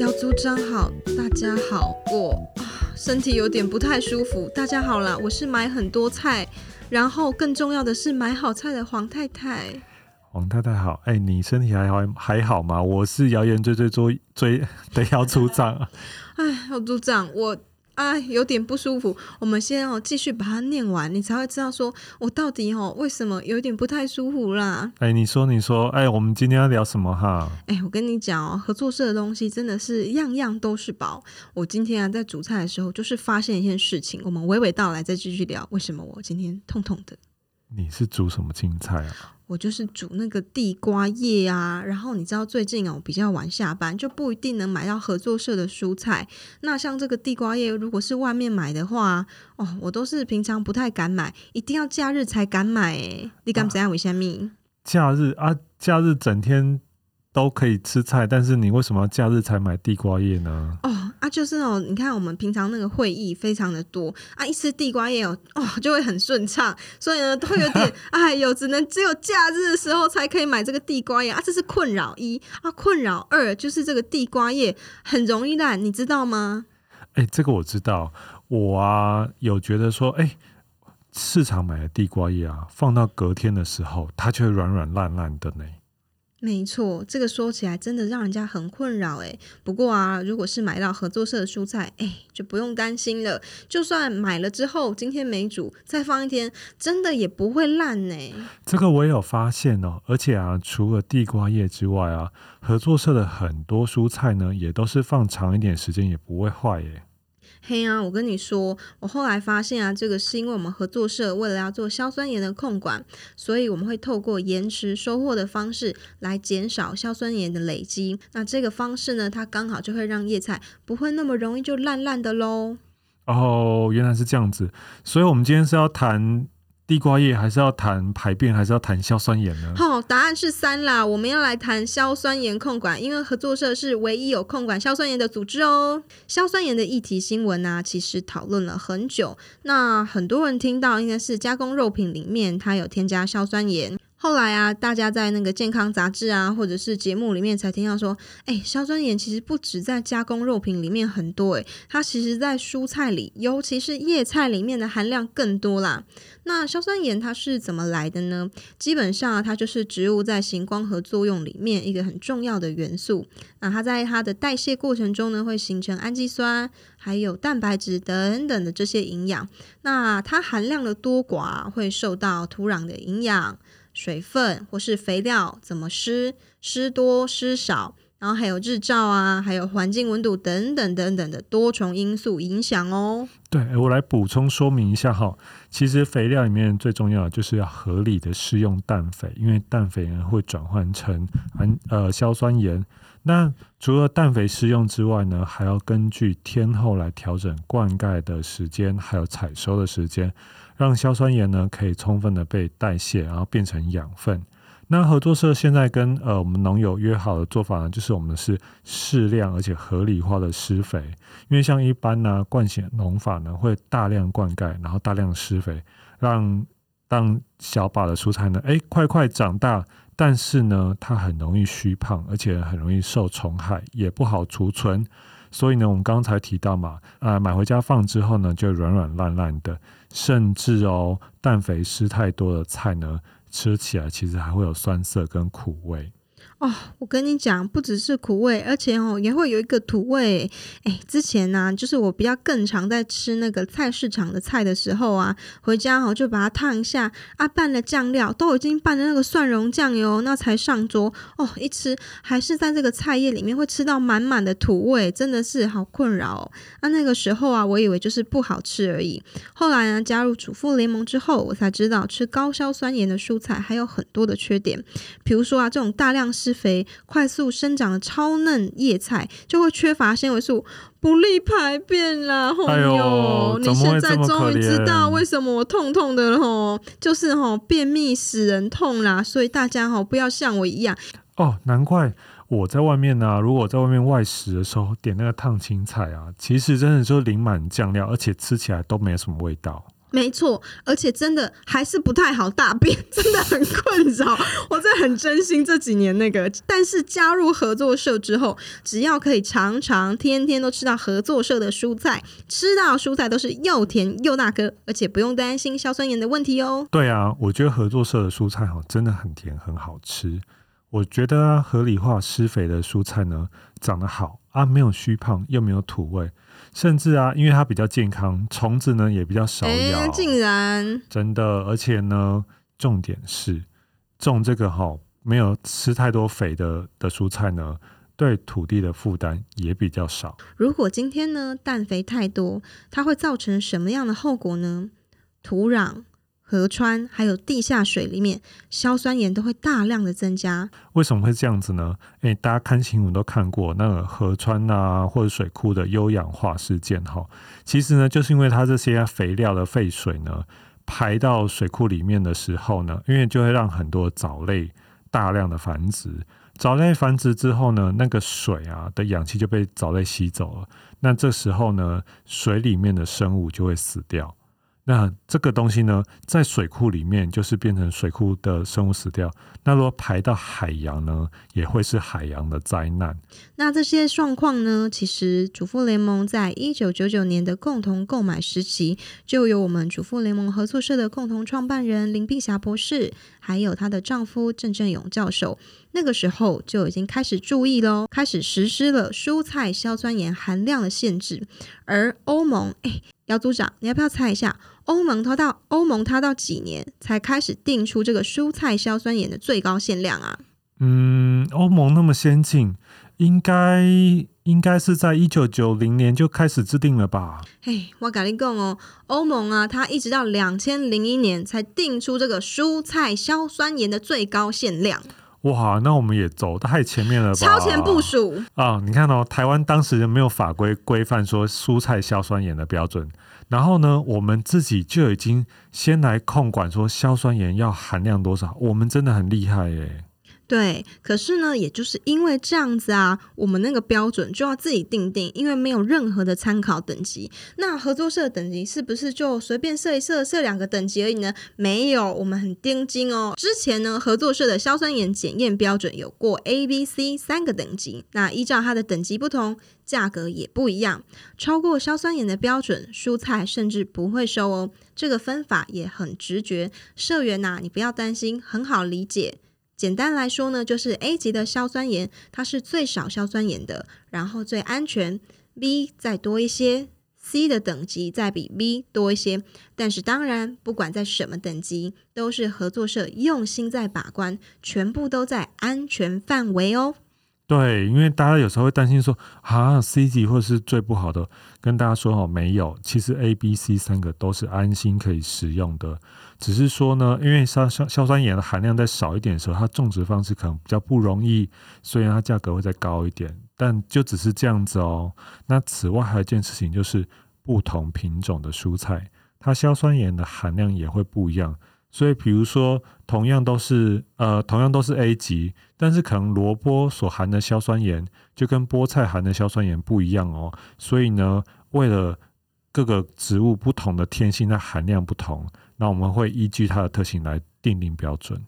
姚组长好，大家好，我身体有点不太舒服。大家好啦，我是买很多菜，然后更重要的是买好菜的黄太太。黄太太好，哎、欸，你身体还好还好吗？我是谣言追追追追的姚组长。哎，姚组长，我。哎，有点不舒服。我们先哦，继续把它念完，你才会知道说我到底哦为什么有点不太舒服啦。哎，你说，你说，哎，我们今天要聊什么哈？哎，我跟你讲哦，合作社的东西真的是样样都是宝。我今天啊在煮菜的时候，就是发现一件事情。我们娓娓道来，再继续聊为什么我今天痛痛的。你是煮什么青菜啊？我就是煮那个地瓜叶啊，然后你知道最近哦比较晚下班，就不一定能买到合作社的蔬菜。那像这个地瓜叶，如果是外面买的话，哦，我都是平常不太敢买，一定要假日才敢买。哎，你敢怎样？为什么？假日啊，假日整天都可以吃菜，但是你为什么要假日才买地瓜叶呢？哦。就是哦，你看我们平常那个会议非常的多啊，一吃地瓜叶哦，哦就会很顺畅，所以呢都有点哎呦，只能只有假日的时候才可以买这个地瓜叶啊，这是困扰一啊，困扰二就是这个地瓜叶很容易烂，你知道吗？哎，这个我知道，我啊有觉得说，哎，市场买的地瓜叶啊，放到隔天的时候，它就会软软烂烂的呢。没错，这个说起来真的让人家很困扰诶。不过啊，如果是买到合作社的蔬菜，哎，就不用担心了。就算买了之后今天没煮，再放一天，真的也不会烂呢。这个我也有发现哦。而且啊，除了地瓜叶之外啊，合作社的很多蔬菜呢，也都是放长一点时间也不会坏耶。嘿啊，我跟你说，我后来发现啊，这个是因为我们合作社为了要做硝酸盐的控管，所以我们会透过延迟收获的方式来减少硝酸盐的累积。那这个方式呢，它刚好就会让叶菜不会那么容易就烂烂的喽。哦，原来是这样子，所以我们今天是要谈。地瓜叶还是要谈排便，还是要谈硝酸盐呢？好、答案是三啦。我们要来谈硝酸盐控管，因为合作社是唯一有控管硝酸盐的组织哦。硝酸盐的议题新闻呢、其实讨论了很久。那很多人听到应该是加工肉品里面它有添加硝酸盐。后来啊，大家在那个健康杂志啊，或者是节目里面才听到说，哎，硝酸盐其实不止在加工肉品里面很多，诶，它其实在蔬菜里，尤其是叶菜里面的含量更多啦。那硝酸盐它是怎么来的呢？基本上，它就是植物在行光合作用里面一个很重要的元素。那它在它的代谢过程中呢，会形成氨基酸，还有蛋白质等等的这些营养。那它含量的多寡会受到土壤的营养。水分或是肥料怎么施，施多施少，然后还有日照啊，还有环境温度等等等等的多重因素影响哦。对，我来补充说明一下哈，其实肥料里面最重要的就是要合理的施用氮肥，因为氮肥呢会转换成含呃硝酸盐。那除了氮肥施用之外呢，还要根据天候来调整灌溉的时间，还有采收的时间。让硝酸盐呢可以充分的被代谢，然后变成养分。那合作社现在跟呃我们农友约好的做法呢，就是我们是适量而且合理化的施肥。因为像一般呢惯行农法呢会大量灌溉，然后大量施肥，让当小把的蔬菜呢哎快快长大，但是呢它很容易虚胖，而且很容易受虫害，也不好储存。所以呢，我们刚才提到嘛，啊、呃，买回家放之后呢，就软软烂烂的，甚至哦，氮肥施太多的菜呢，吃起来其实还会有酸涩跟苦味。哦，我跟你讲，不只是苦味，而且哦也会有一个土味。哎，之前呢、就是我比较更常在吃那个菜市场的菜的时候啊，回家哦就把它烫一下啊，拌了酱料，都已经拌了那个蒜蓉酱油，那才上桌哦，一吃还是在这个菜叶里面会吃到满满的土味，真的是好困扰哦。啊，那个时候啊，我以为就是不好吃而已。后来呢，加入主妇联盟之后，我才知道吃高硝酸盐的蔬菜还有很多的缺点，比如说啊，这种大量施肥、快速生长的超嫩叶菜就会缺乏纤维素，不利排便啦。哎呦，你现在终于知道为什么我痛痛的了吼，就是吼便秘使人痛啦。所以大家吼不要像我一样哦。难怪我在外面呢、啊，如果在外面外食的时候点那个烫青菜啊，其实真的就淋满酱料，而且吃起来都没什么味道。没错，而且真的还是不太好大便，真的很困扰。我真的很珍惜这几年那个，但是加入合作社之后，只要可以常常天天都吃到合作社的蔬菜，吃到蔬菜都是又甜又大颗，而且不用担心硝酸盐的问题哦。对啊，我觉得合作社的蔬菜哈真的很甜，很好吃。我觉得，合理化施肥的蔬菜呢，长得好啊，没有虚胖，又没有土味。甚至啊，因为它比较健康，虫子呢也比较少咬。竟然真的，而且呢，重点是种这个哈，没有吃太多肥的的蔬菜呢，对土地的负担也比较少。如果今天呢，氮肥太多，它会造成什么样的后果呢？土壤。河川还有地下水里面，硝酸盐都会大量的增加。为什么会这样子呢？诶，大家看新闻都看过那个河川啊，或者水库的优氧化事件哈。其实呢，就是因为它这些肥料的废水呢，排到水库里面的时候呢，因为就会让很多藻类大量的繁殖。藻类繁殖之后呢，那个水啊的氧气就被藻类吸走了。那这时候呢，水里面的生物就会死掉。那这个东西呢，在水库里面就是变成水库的生物死掉。那如果排到海洋呢，也会是海洋的灾难。那这些状况呢，其实主妇联盟在一九九九年的共同购买时期，就有我们主妇联盟合作社的共同创办人林碧霞博士，还有她的丈夫郑正勇教授，那个时候就已经开始注意喽，开始实施了蔬菜硝酸盐含量的限制。而欧盟，哎。姚组长，你要不要猜一下，欧盟它到欧盟它到几年才开始定出这个蔬菜硝酸盐的最高限量啊？嗯，欧盟那么先进，应该应该是在一九九零年就开始制定了吧？嘿，我跟你讲哦，欧盟啊，它一直到两千零一年才定出这个蔬菜硝酸盐的最高限量。哇，那我们也走太前面了吧？超前部署啊！你看哦，台湾当时没有法规规范说蔬菜硝酸盐的标准，然后呢，我们自己就已经先来控管说硝酸盐要含量多少，我们真的很厉害耶。对，可是呢，也就是因为这样子啊，我们那个标准就要自己定定，因为没有任何的参考等级。那合作社等级是不是就随便设一设，设两个等级而已呢？没有，我们很盯紧哦。之前呢，合作社的硝酸盐检验标准有过 A、B、C 三个等级，那依照它的等级不同，价格也不一样。超过硝酸盐的标准，蔬菜甚至不会收哦。这个分法也很直觉，社员呐、你不要担心，很好理解。简单来说呢，就是 A 级的硝酸盐，它是最少硝酸盐的，然后最安全。B 再多一些，C 的等级再比 B 多一些。但是当然，不管在什么等级，都是合作社用心在把关，全部都在安全范围哦。对，因为大家有时候会担心说，啊，C 级或是最不好的，跟大家说哦，没有，其实 A、B、C 三个都是安心可以食用的，只是说呢，因为硝硝硝酸盐的含量再少一点的时候，它种植方式可能比较不容易，所以它价格会再高一点，但就只是这样子哦。那此外还有一件事情就是，不同品种的蔬菜，它硝酸盐的含量也会不一样。所以，比如说，同样都是呃，同样都是 A 级，但是可能萝卜所含的硝酸盐就跟菠菜含的硝酸盐不一样哦。所以呢，为了各个植物不同的天性，它含量不同，那我们会依据它的特性来定定标准。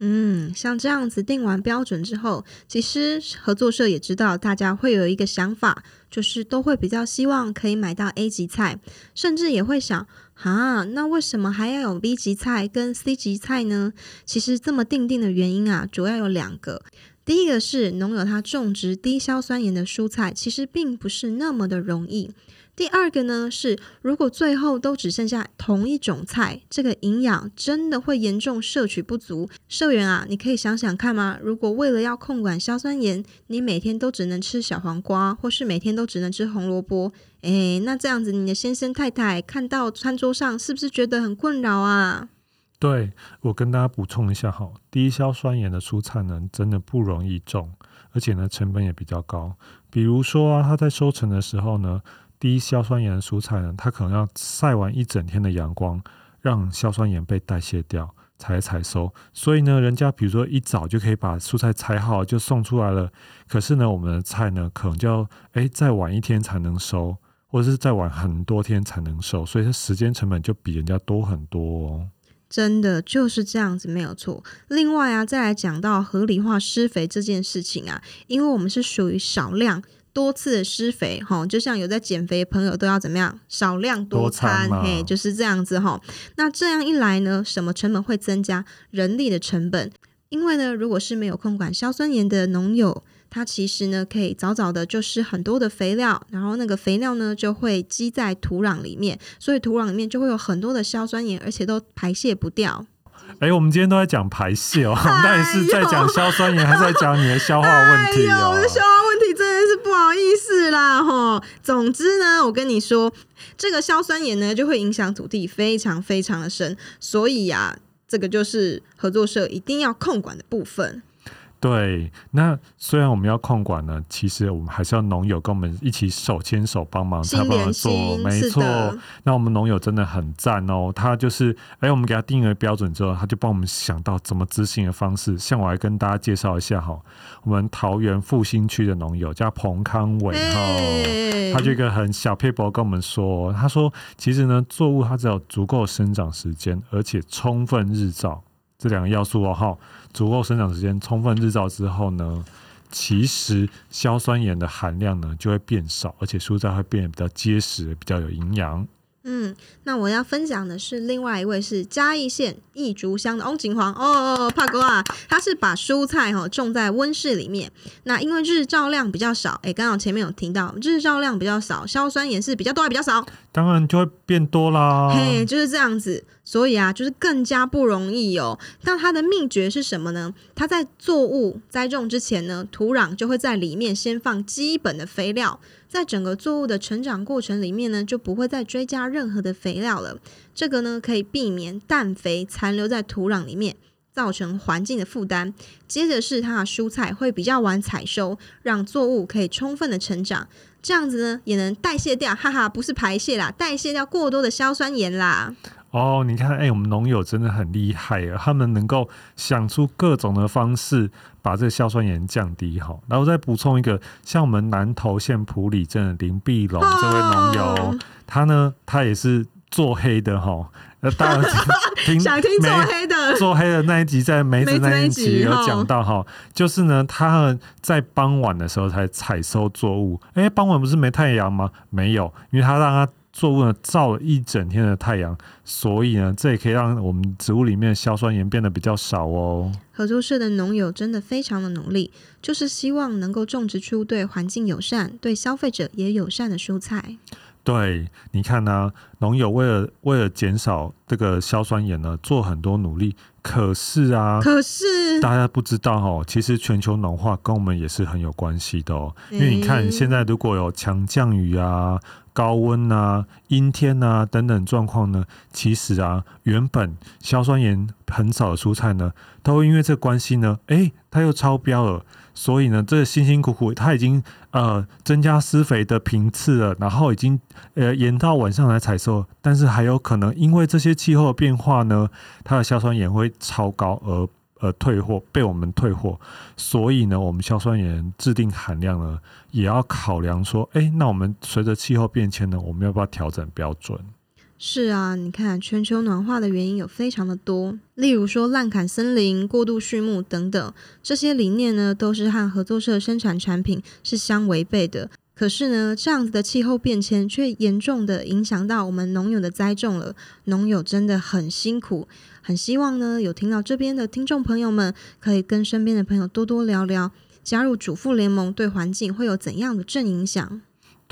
嗯，像这样子定完标准之后，其实合作社也知道大家会有一个想法，就是都会比较希望可以买到 A 级菜，甚至也会想，啊，那为什么还要有 B 级菜跟 C 级菜呢？其实这么定定的原因啊，主要有两个。第一个是农友他种植低硝酸盐的蔬菜，其实并不是那么的容易。第二个呢是，如果最后都只剩下同一种菜，这个营养真的会严重摄取不足。社员啊，你可以想想看吗？如果为了要控管硝酸盐，你每天都只能吃小黄瓜，或是每天都只能吃红萝卜，诶，那这样子你的先生太太看到餐桌上是不是觉得很困扰啊？对，我跟大家补充一下哈，低硝酸盐的蔬菜呢，真的不容易种，而且呢成本也比较高。比如说啊，它在收成的时候呢。低硝酸盐的蔬菜呢，它可能要晒完一整天的阳光，让硝酸盐被代谢掉才采收。所以呢，人家比如说一早就可以把蔬菜采好就送出来了。可是呢，我们的菜呢，可能就要诶再晚一天才能收，或者是再晚很多天才能收，所以它时间成本就比人家多很多哦。真的就是这样子，没有错。另外啊，再来讲到合理化施肥这件事情啊，因为我们是属于少量多次的施肥，哈，就像有在减肥的朋友都要怎么样，少量多餐，多餐嘿，就是这样子哈。那这样一来呢，什么成本会增加？人力的成本，因为呢，如果是没有控管硝酸盐的农友。他其实呢，可以早早的就施很多的肥料，然后那个肥料呢就会积在土壤里面，所以土壤里面就会有很多的硝酸盐，而且都排泄不掉。哎，我们今天都在讲排泄哦，那也是在讲硝酸盐，还是在讲你的消化问题哦？哎、我的消化问题真的是不好意思啦，吼。总之呢，我跟你说，这个硝酸盐呢就会影响土地非常非常的深，所以呀、啊，这个就是合作社一定要控管的部分。对，那虽然我们要控管呢，其实我们还是要农友跟我们一起手牵手帮忙，他帮我做，没错。那我们农友真的很赞哦，他就是，哎，我们给他定了标准之后，他就帮我们想到怎么执行的方式。像我来跟大家介绍一下哈，我们桃园复兴区的农友叫彭康伟哈，他就一个很小撇步跟我们说，他说其实呢，作物它只有足够生长时间，而且充分日照。这两个要素哦，哈，足够生长时间、充分日照之后呢，其实硝酸盐的含量呢就会变少，而且蔬菜会变得比较结实、比较有营养。嗯，那我要分享的是另外一位是嘉义县义竹乡的翁景煌哦，帕哥啊，他是把蔬菜哈种在温室里面。那因为日照量比较少，哎，刚好前面有提到日照量比较少，硝酸盐是比较多还比较少？当然就会变多啦。嘿，就是这样子，所以啊，就是更加不容易哦。那它的秘诀是什么呢？它在作物栽种之前呢，土壤就会在里面先放基本的肥料。在整个作物的成长过程里面呢，就不会再追加任何的肥料了。这个呢，可以避免氮肥残留在土壤里面，造成环境的负担。接着是它的蔬菜会比较晚采收，让作物可以充分的成长。这样子呢，也能代谢掉，哈哈，不是排泄啦，代谢掉过多的硝酸盐啦。哦，你看，哎、欸，我们农友真的很厉害啊！他们能够想出各种的方式，把这个硝酸盐降低。哈，然后再补充一个，像我们南投县埔里镇的林碧龙这位农友，哦、他呢，他也是做黑的哈。那当然听想听做黑的，做黑的那一集在梅子那一集有讲到哈，就是呢，他在傍晚的时候才采收作物。哎、欸，傍晚不是没太阳吗？没有，因为他让他。作物呢，照了一整天的太阳，所以呢，这也可以让我们植物里面的硝酸盐变得比较少哦。合作社的农友真的非常的努力，就是希望能够种植出对环境友善、对消费者也友善的蔬菜。对，你看呢、啊，农友为了为了减少这个硝酸盐呢，做很多努力。可是啊，可是大家不知道哦，其实全球暖化跟我们也是很有关系的哦。因为你看，现在如果有强降雨啊、高温啊、阴天啊等等状况呢，其实啊，原本硝酸盐很少的蔬菜呢，都因为这关系呢，哎、欸，它又超标了。所以呢，这个辛辛苦苦，它已经呃增加施肥的频次了，然后已经呃延到晚上来采收，但是还有可能因为这些气候的变化呢，它的硝酸盐会超高而而退货，被我们退货。所以呢，我们硝酸盐制定含量呢，也要考量说，哎，那我们随着气候变迁呢，我们要不要调整标准？是啊，你看全球暖化的原因有非常的多，例如说滥砍森林、过度畜牧等等，这些理念呢都是和合作社生产产品是相违背的。可是呢，这样子的气候变迁却严重的影响到我们农友的栽种了，农友真的很辛苦。很希望呢，有听到这边的听众朋友们，可以跟身边的朋友多多聊聊，加入主妇联盟对环境会有怎样的正影响？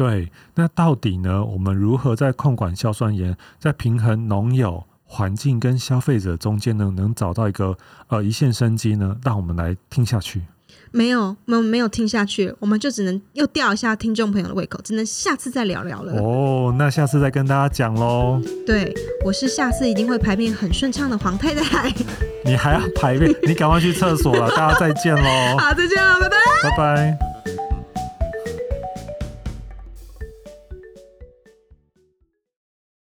对，那到底呢？我们如何在控管硝酸盐，在平衡农友、环境跟消费者中间呢，能找到一个呃一线生机呢？让我们来听下去。没有，我们没有听下去，我们就只能又吊一下听众朋友的胃口，只能下次再聊聊了。哦，那下次再跟大家讲喽。对，我是下次一定会排便很顺畅的黄太太。你还要排便？你赶快去厕所了。大家再见喽。好，再见了，拜拜。拜拜。